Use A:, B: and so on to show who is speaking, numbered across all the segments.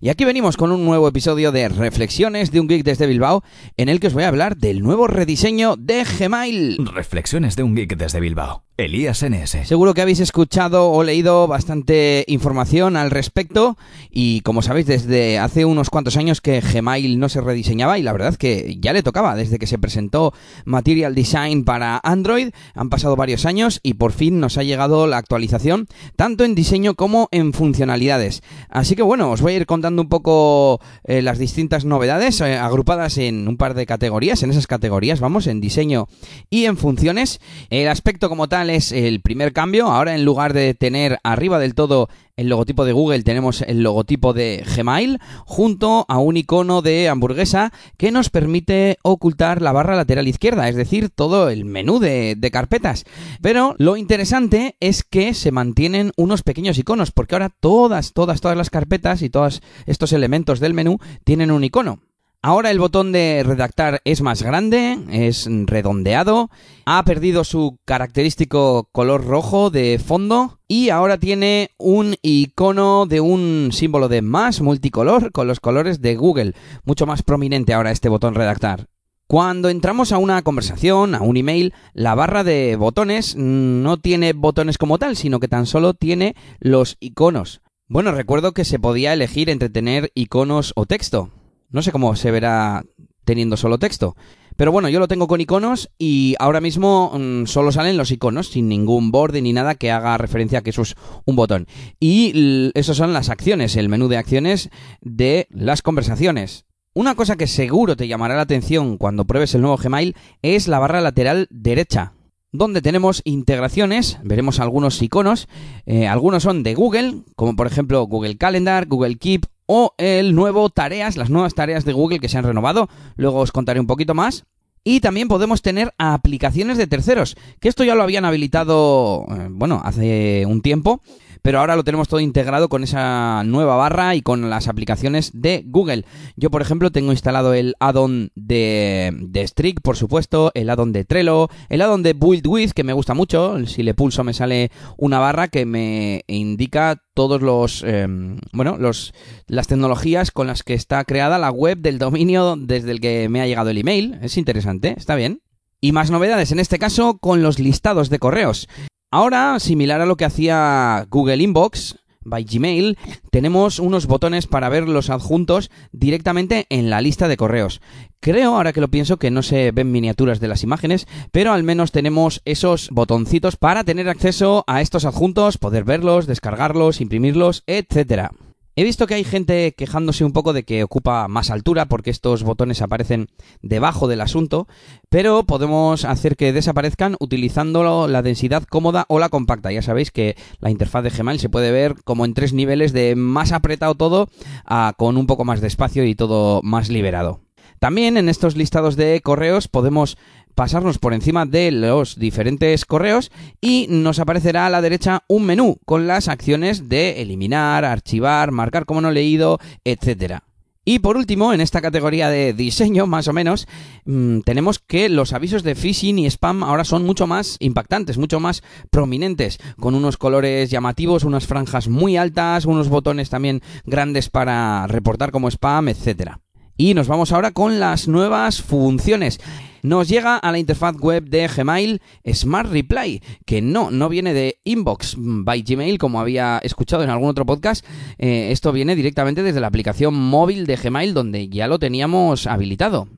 A: Y aquí venimos con un nuevo episodio de Reflexiones de un Geek desde Bilbao, en el que os voy a hablar del nuevo rediseño de Gmail.
B: Reflexiones de un geek desde Bilbao. Elías NS.
A: Seguro que habéis escuchado o leído bastante información al respecto y como sabéis desde hace unos cuantos años que Gmail no se rediseñaba y la verdad que ya le tocaba desde que se presentó Material Design para Android. Han pasado varios años y por fin nos ha llegado la actualización tanto en diseño como en funcionalidades. Así que bueno os voy a ir contando un poco eh, las distintas novedades eh, agrupadas en un par de categorías. En esas categorías vamos en diseño y en funciones. El aspecto como tal es el primer cambio. Ahora en lugar de tener arriba del todo el logotipo de Google tenemos el logotipo de Gmail junto a un icono de hamburguesa que nos permite ocultar la barra lateral izquierda, es decir, todo el menú de, de, carpetas. Pero lo interesante es que se mantienen unos pequeños iconos, porque ahora todas, todas, todas las carpetas y todos estos elementos del menú tienen un icono. Ahora el botón de redactar es más grande, es redondeado, ha perdido su característico color rojo de fondo y ahora tiene un icono de un símbolo de más multicolor con los colores de Google, mucho más prominente ahora este botón redactar. Cuando entramos a una conversación, a un email, la barra de botones no tiene botones como tal, sino que tan solo tiene los iconos. Bueno, recuerdo que se podía elegir entre tener iconos o texto. No sé cómo se verá teniendo solo texto. Pero bueno, yo lo tengo con iconos y ahora mismo mmm, solo salen los iconos, sin ningún borde ni nada que haga referencia a que eso es un botón. Y esas son las acciones, el menú de acciones de las conversaciones. Una cosa que seguro te llamará la atención cuando pruebes el nuevo Gmail es la barra lateral derecha, donde tenemos integraciones, veremos algunos iconos, eh, algunos son de Google, como por ejemplo Google Calendar, Google Keep o el nuevo tareas, las nuevas tareas de Google que se han renovado, luego os contaré un poquito más. Y también podemos tener aplicaciones de terceros, que esto ya lo habían habilitado, eh, bueno, hace un tiempo, pero ahora lo tenemos todo integrado con esa nueva barra y con las aplicaciones de Google. Yo, por ejemplo, tengo instalado el add-on de, de Streak, por supuesto, el add-on de Trello, el add-on de Build With, que me gusta mucho. Si le pulso me sale una barra que me indica todos los, eh, bueno, los, las tecnologías con las que está creada la web del dominio desde el que me ha llegado el email. Es interesante, está bien. Y más novedades, en este caso con los listados de correos. Ahora, similar a lo que hacía Google Inbox, by Gmail, tenemos unos botones para ver los adjuntos directamente en la lista de correos. Creo, ahora que lo pienso, que no se ven miniaturas de las imágenes, pero al menos tenemos esos botoncitos para tener acceso a estos adjuntos, poder verlos, descargarlos, imprimirlos, etcétera. He visto que hay gente quejándose un poco de que ocupa más altura porque estos botones aparecen debajo del asunto, pero podemos hacer que desaparezcan utilizando la densidad cómoda o la compacta. Ya sabéis que la interfaz de Gmail se puede ver como en tres niveles de más apretado todo a con un poco más de espacio y todo más liberado. También en estos listados de correos podemos pasarnos por encima de los diferentes correos y nos aparecerá a la derecha un menú con las acciones de eliminar, archivar, marcar como no leído, etcétera. Y por último, en esta categoría de diseño, más o menos, mmm, tenemos que los avisos de phishing y spam ahora son mucho más impactantes, mucho más prominentes, con unos colores llamativos, unas franjas muy altas, unos botones también grandes para reportar como spam, etcétera. Y nos vamos ahora con las nuevas funciones. Nos llega a la interfaz web de Gmail Smart Reply, que no, no viene de Inbox by Gmail, como había escuchado en algún otro podcast. Eh, esto viene directamente desde la aplicación móvil de Gmail, donde ya lo teníamos habilitado.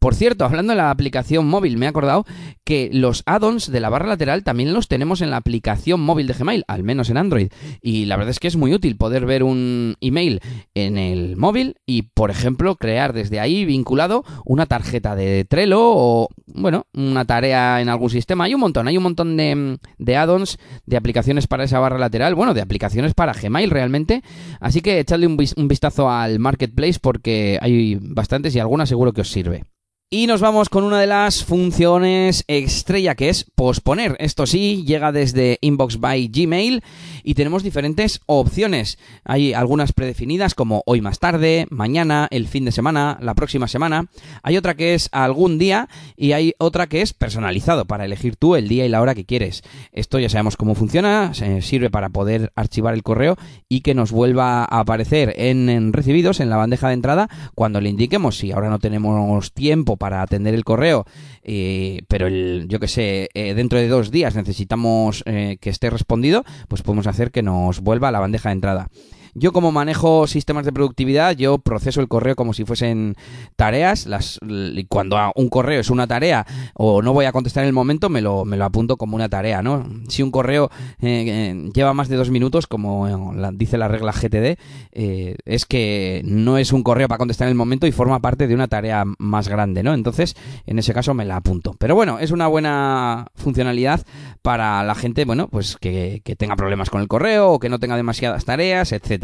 A: Por cierto, hablando de la aplicación móvil, me he acordado que los add-ons de la barra lateral también los tenemos en la aplicación móvil de Gmail, al menos en Android. Y la verdad es que es muy útil poder ver un email en el móvil y, por ejemplo, crear desde ahí vinculado una tarjeta de Trello o, bueno, una tarea en algún sistema. Hay un montón, hay un montón de, add-ons, de aplicaciones para esa barra lateral, bueno, de aplicaciones para Gmail realmente. Así que echadle un, un vistazo al marketplace porque hay bastantes y algunas seguro que os sirve. Y nos vamos con una de las funciones estrella que es posponer. Esto sí, llega desde Inbox by Gmail y tenemos diferentes opciones. Hay algunas predefinidas como hoy más tarde, mañana, el fin de semana, la próxima semana. Hay otra que es algún día y hay otra que es personalizado para elegir tú el día y la hora que quieres. Esto ya sabemos cómo funciona, sirve para poder archivar el correo y que nos vuelva a aparecer en, recibidos en la bandeja de entrada cuando le indiquemos si ahora no tenemos tiempo para atender el correo, eh, pero el, yo que sé, eh, dentro de dos días necesitamos eh, que esté respondido, pues podemos hacer que nos vuelva a la bandeja de entrada. Yo como manejo sistemas de productividad, yo proceso el correo como si fuesen tareas. Las, cuando un correo es una tarea o no voy a contestar en el momento, me lo, me lo apunto como una tarea, ¿no? Si un correo eh, eh, lleva más de dos minutos, como eh, dice la regla GTD, es que no es un correo para contestar en el momento y forma parte de una tarea más grande, ¿no? Entonces, en ese caso me la apunto. Pero bueno, es una buena funcionalidad para la gente, bueno, pues que, que tenga problemas con el correo o que no tenga demasiadas tareas, etc.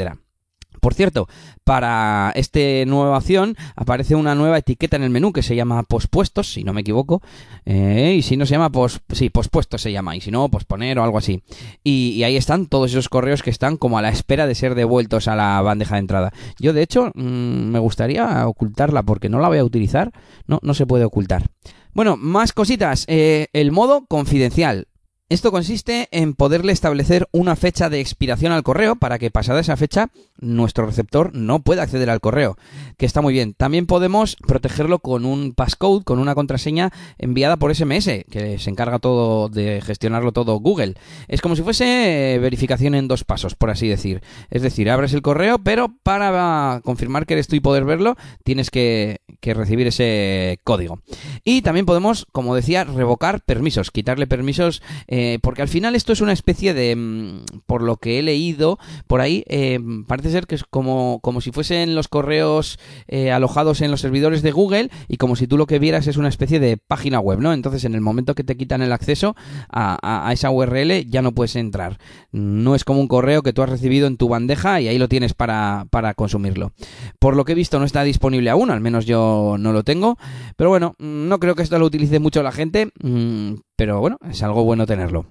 A: Por cierto, para esta nueva opción aparece una nueva etiqueta en el menú que se llama pospuestos, si no me equivoco. Eh, y si no se llama pos, sí, pospuestos se llama, y si no, posponer o algo así. Y, ahí están todos esos correos que están como a la espera de ser devueltos a la bandeja de entrada. Yo, de hecho, mm, me gustaría ocultarla porque no la voy a utilizar. No, no se puede ocultar. Bueno, más cositas. Eh, el modo confidencial. Esto consiste en poderle establecer una fecha de expiración al correo para que pasada esa fecha nuestro receptor no pueda acceder al correo, que está muy bien. También podemos protegerlo con un passcode, con una contraseña enviada por SMS, que se encarga todo de gestionarlo todo Google. Es como si fuese eh, verificación en dos pasos, por así decir. Es decir, abres el correo, pero para confirmar que eres tú y poder verlo, tienes que, recibir ese código. Y también podemos, como decía, revocar permisos, quitarle permisos. Eh, porque al final esto es una especie de, mm, por lo que he leído por ahí, eh, parece ser que es como, como si fuesen los correos eh, alojados en los servidores de Google y como si tú lo que vieras es una especie de página web, ¿no? Entonces en el momento que te quitan el acceso a, a esa URL ya no puedes entrar. No es como un correo que tú has recibido en tu bandeja y ahí lo tienes para, para consumirlo. Por lo que he visto no está disponible aún, al menos yo no lo tengo, pero bueno, no creo que esto lo utilice mucho la gente, mm, pero bueno, es algo bueno tenerlo.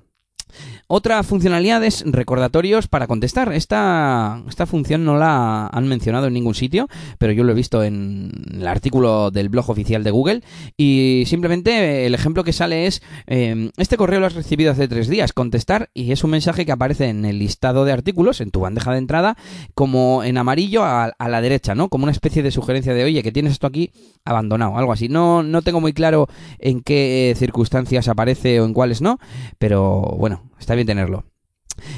A: Otra funcionalidad es recordatorios para contestar. Esta, esta función no la han mencionado en ningún sitio, pero yo lo he visto en el artículo del blog oficial de Google. Y simplemente el ejemplo que sale es, em, este correo lo has recibido hace tres días, contestar, y es un mensaje que aparece en el listado de artículos, en tu bandeja de entrada, como en amarillo a, a la derecha, ¿no? Como una especie de sugerencia de, oye, que tienes esto aquí abandonado, algo así. No, no tengo muy claro en qué circunstancias aparece o en cuáles no, pero bueno, está bien tenerlo.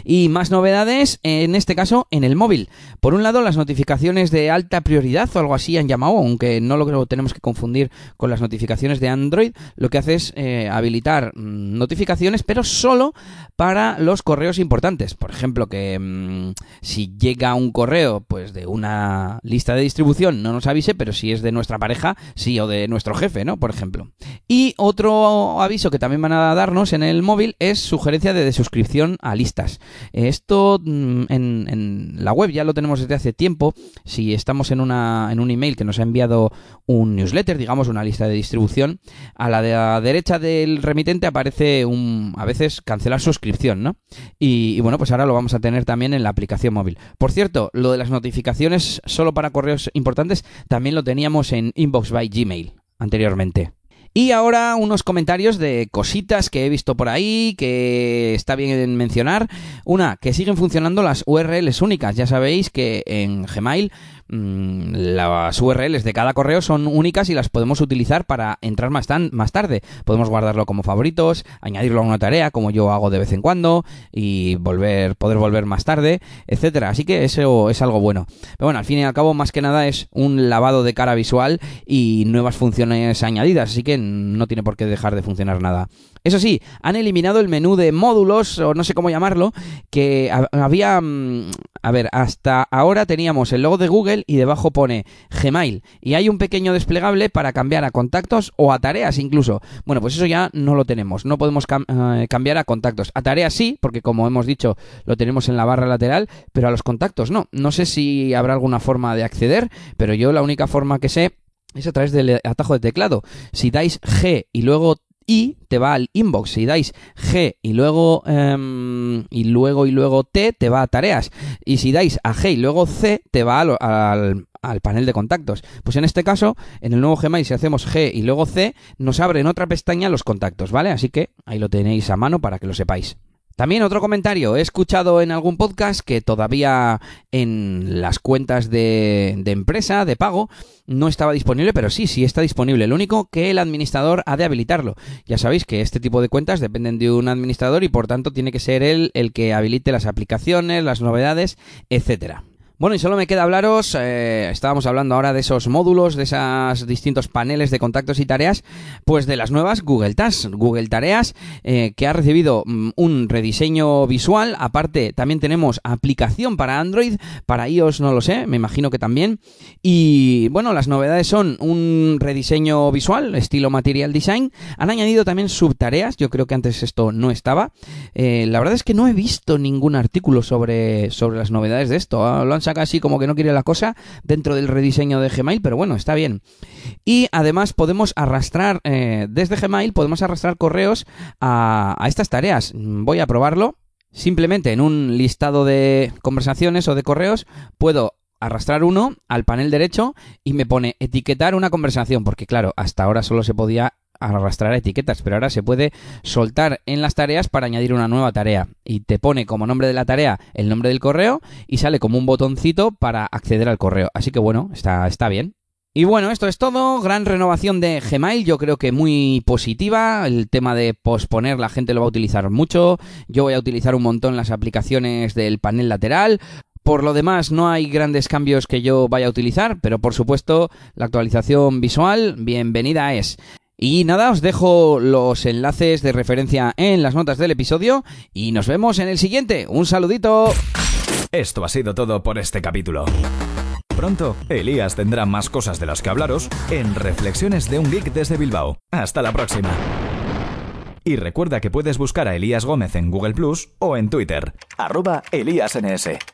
A: Y más novedades, en este caso, en el móvil. Por un lado, las notificaciones de alta prioridad o algo así han llamado, aunque no lo tenemos que confundir con las notificaciones de Android. Lo que hace es eh, habilitar mm, notificaciones, pero solo para los correos importantes. Por ejemplo, que mm, si llega un correo pues de una lista de distribución, no nos avise, pero si es de nuestra pareja, sí, o de nuestro jefe, ¿no? Por ejemplo. Y otro aviso que también van a darnos en el móvil es sugerencia de desuscripción a listas. Esto mm, en, la web ya lo tenemos desde hace tiempo. Si estamos en, una, en un email que nos ha enviado un newsletter, digamos una lista de distribución, a la, de la derecha del remitente aparece un, a veces cancelar suscripción, ¿no? Y bueno, pues ahora lo vamos a tener también en la aplicación móvil. Por cierto, lo de las notificaciones solo para correos importantes también lo teníamos en Inbox by Gmail anteriormente. Y ahora unos comentarios de cositas que he visto por ahí, que está bien mencionar. Una, que siguen funcionando las URLs únicas. Ya sabéis que en Gmail las URLs de cada correo son únicas y las podemos utilizar para entrar más, más tarde. Podemos guardarlo como favoritos, añadirlo a una tarea, como yo hago de vez en cuando, y volver, poder volver más tarde, etcétera. Así que eso es algo bueno. Pero bueno, al fin y al cabo, más que nada es un lavado de cara visual y nuevas funciones añadidas, así que no tiene por qué dejar de funcionar nada. Eso sí, han eliminado el menú de módulos, o no sé cómo llamarlo, que había... Mm, a ver, hasta ahora teníamos el logo de Google y debajo pone Gmail. Y hay un pequeño desplegable para cambiar a contactos o a tareas incluso. Bueno, pues eso ya no lo tenemos. No podemos eh, cambiar a contactos. A tareas sí, porque como hemos dicho, lo tenemos en la barra lateral, pero a los contactos no. No sé si habrá alguna forma de acceder, pero yo la única forma que sé es a través del atajo de teclado. Si dais G y luego I te va al inbox. Si dais G y luego em, y luego y luego T te va a tareas. Y si dais a G y luego C te va al, al, panel de contactos. Pues en este caso, en el nuevo Gmail, si hacemos G y luego C, nos abre en otra pestaña los contactos, ¿vale? Así que ahí lo tenéis a mano para que lo sepáis. También otro comentario, he escuchado en algún podcast que todavía en las cuentas de, empresa, de pago, no estaba disponible, pero sí, sí está disponible. Lo único que el administrador ha de habilitarlo. Ya sabéis que este tipo de cuentas dependen de un administrador y por tanto tiene que ser él el que habilite las aplicaciones, las novedades, etcétera. Bueno, y solo me queda hablaros, eh, estábamos hablando ahora de esos módulos, de esos distintos paneles de contactos y tareas, pues de las nuevas Google Tasks, Google Tareas, eh, que ha recibido mm, un rediseño visual, aparte también tenemos aplicación para Android, para iOS no lo sé, me imagino que también, y bueno, las novedades son un rediseño visual, estilo Material Design, han añadido también subtareas, yo creo que antes esto no estaba, eh, la verdad es que no he visto ningún artículo sobre, sobre las novedades de esto, ah, lo han saca así como que no quiere la cosa dentro del rediseño de Gmail, pero bueno, está bien. Y además podemos arrastrar, eh, desde Gmail podemos arrastrar correos a, a estas tareas. Voy a probarlo. Simplemente en un listado de conversaciones o de correos puedo arrastrar uno al panel derecho y me pone etiquetar una conversación, porque claro, hasta ahora solo se podía arrastrar etiquetas, pero ahora se puede soltar en las tareas para añadir una nueva tarea y te pone como nombre de la tarea el nombre del correo y sale como un botoncito para acceder al correo. Así que bueno, está, está bien. Y bueno, esto es todo. Gran renovación de Gmail, yo creo que muy positiva. El tema de posponer, la gente lo va a utilizar mucho. Yo voy a utilizar un montón las aplicaciones del panel lateral. Por lo demás, no hay grandes cambios que yo vaya a utilizar, pero por supuesto, la actualización visual, bienvenida es. Y nada, os dejo los enlaces de referencia en las notas del episodio y nos vemos en el siguiente. Un saludito.
B: Esto ha sido todo por este capítulo. Pronto, Elías tendrá más cosas de las que hablaros en Reflexiones de un Geek desde Bilbao. Hasta la próxima. Y recuerda que puedes buscar a Elías Gómez en Google Plus o en Twitter, arroba ElíasNS.